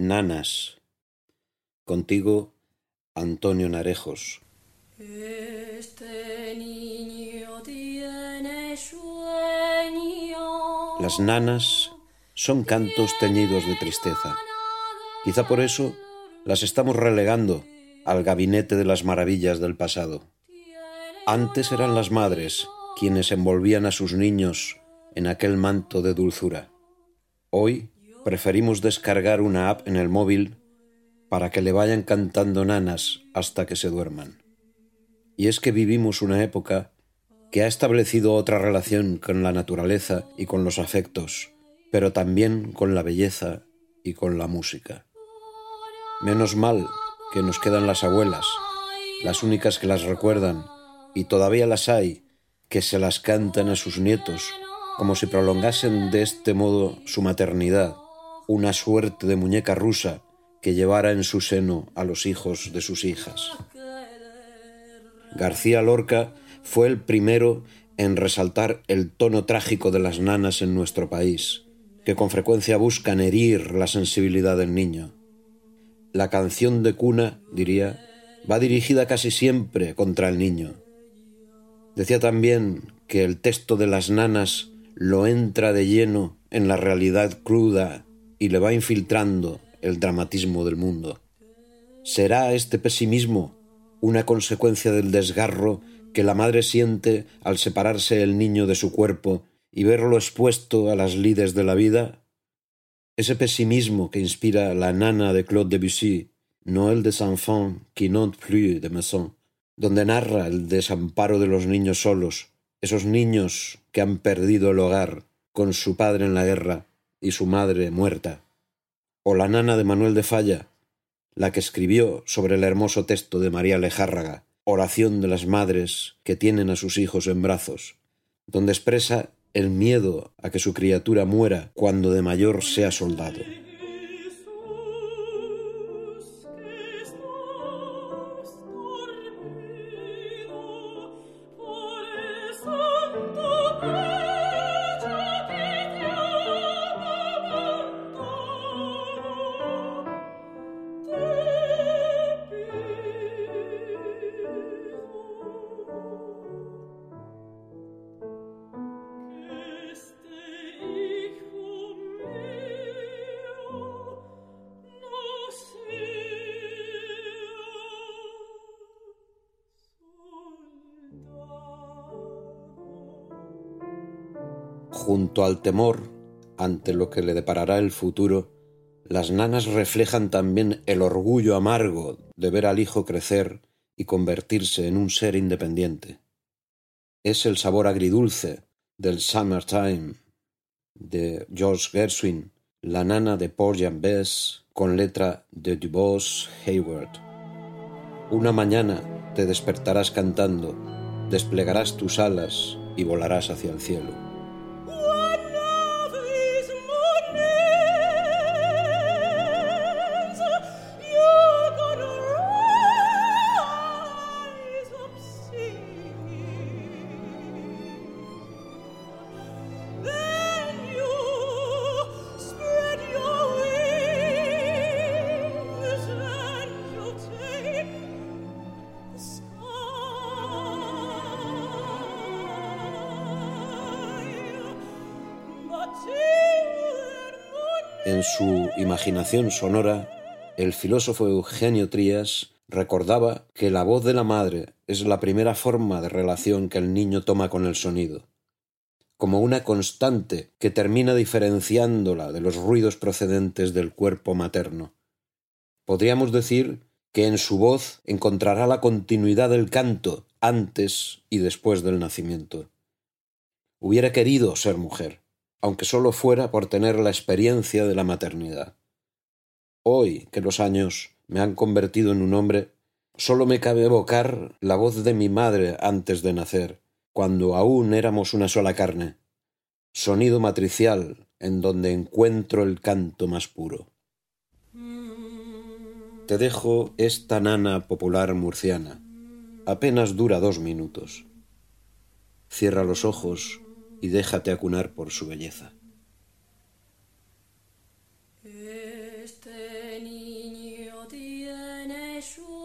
Nanas. Contigo, Antonio Narejos. Este niño tiene sueño. Las nanas son cantos teñidos de tristeza. Quizá por eso las estamos relegando al gabinete de las maravillas del pasado. Antes eran las madres quienes envolvían a sus niños en aquel manto de dulzura. Hoy preferimos descargar una app en el móvil para que le vayan cantando nanas hasta que se duerman. Y es que vivimos una época que ha establecido otra relación con la naturaleza y con los afectos, pero también con la belleza y con la música. Menos mal que nos quedan las abuelas, las únicas que las recuerdan, y todavía las hay que se las cantan a sus nietos, como si prolongasen de este modo su maternidad, una suerte de muñeca rusa que llevara en su seno a los hijos de sus hijas. García Lorca fue el primero en resaltar el tono trágico de las nanas en nuestro país, que con frecuencia buscan herir la sensibilidad del niño. La canción de cuna, diría, va dirigida casi siempre contra el niño. Decía también que el texto de las nanas lo entra de lleno en la realidad cruda y le va infiltrando el dramatismo del mundo. ¿Será este pesimismo una consecuencia del desgarro que la madre siente al separarse el niño de su cuerpo y verlo expuesto a las lides de la vida? Ese pesimismo que inspira la nana de Claude Debussy, Noël des enfants qui n'ont plus de maison, donde narra el desamparo de los niños solos, esos niños que han perdido el hogar con su padre en la guerra y su madre muerta. O la nana de Manuel de Falla, la que escribió sobre el hermoso texto de María Lejárraga, Oración de las madres que tienen a sus hijos en brazos, donde expresa el miedo a que su criatura muera cuando de mayor sea soldado. Junto al temor ante lo que le deparará el futuro, las nanas reflejan también el orgullo amargo de ver al hijo crecer y convertirse en un ser independiente. Es el sabor agridulce del Summertime de George Gershwin, la nana de Porgy Bess con letra de Dubois Hayward. Una mañana te despertarás cantando, desplegarás tus alas y volarás hacia el cielo. En su imaginación sonora, el filósofo Eugenio Trías recordaba que la voz de la madre es la primera forma de relación que el niño toma con el sonido, como una constante que termina diferenciándola de los ruidos procedentes del cuerpo materno. Podríamos decir que en su voz encontrará la continuidad del canto antes y después del nacimiento. Hubiera querido ser mujer, aunque solo fuera por tener la experiencia de la maternidad. Hoy que los años me han convertido en un hombre, solo me cabe evocar la voz de mi madre antes de nacer, cuando aún éramos una sola carne, sonido matricial en donde encuentro el canto más puro. Te dejo esta nana popular murciana. Apenas dura dos minutos. Cierra los ojos y déjate acunar por su belleza. Este niño tiene su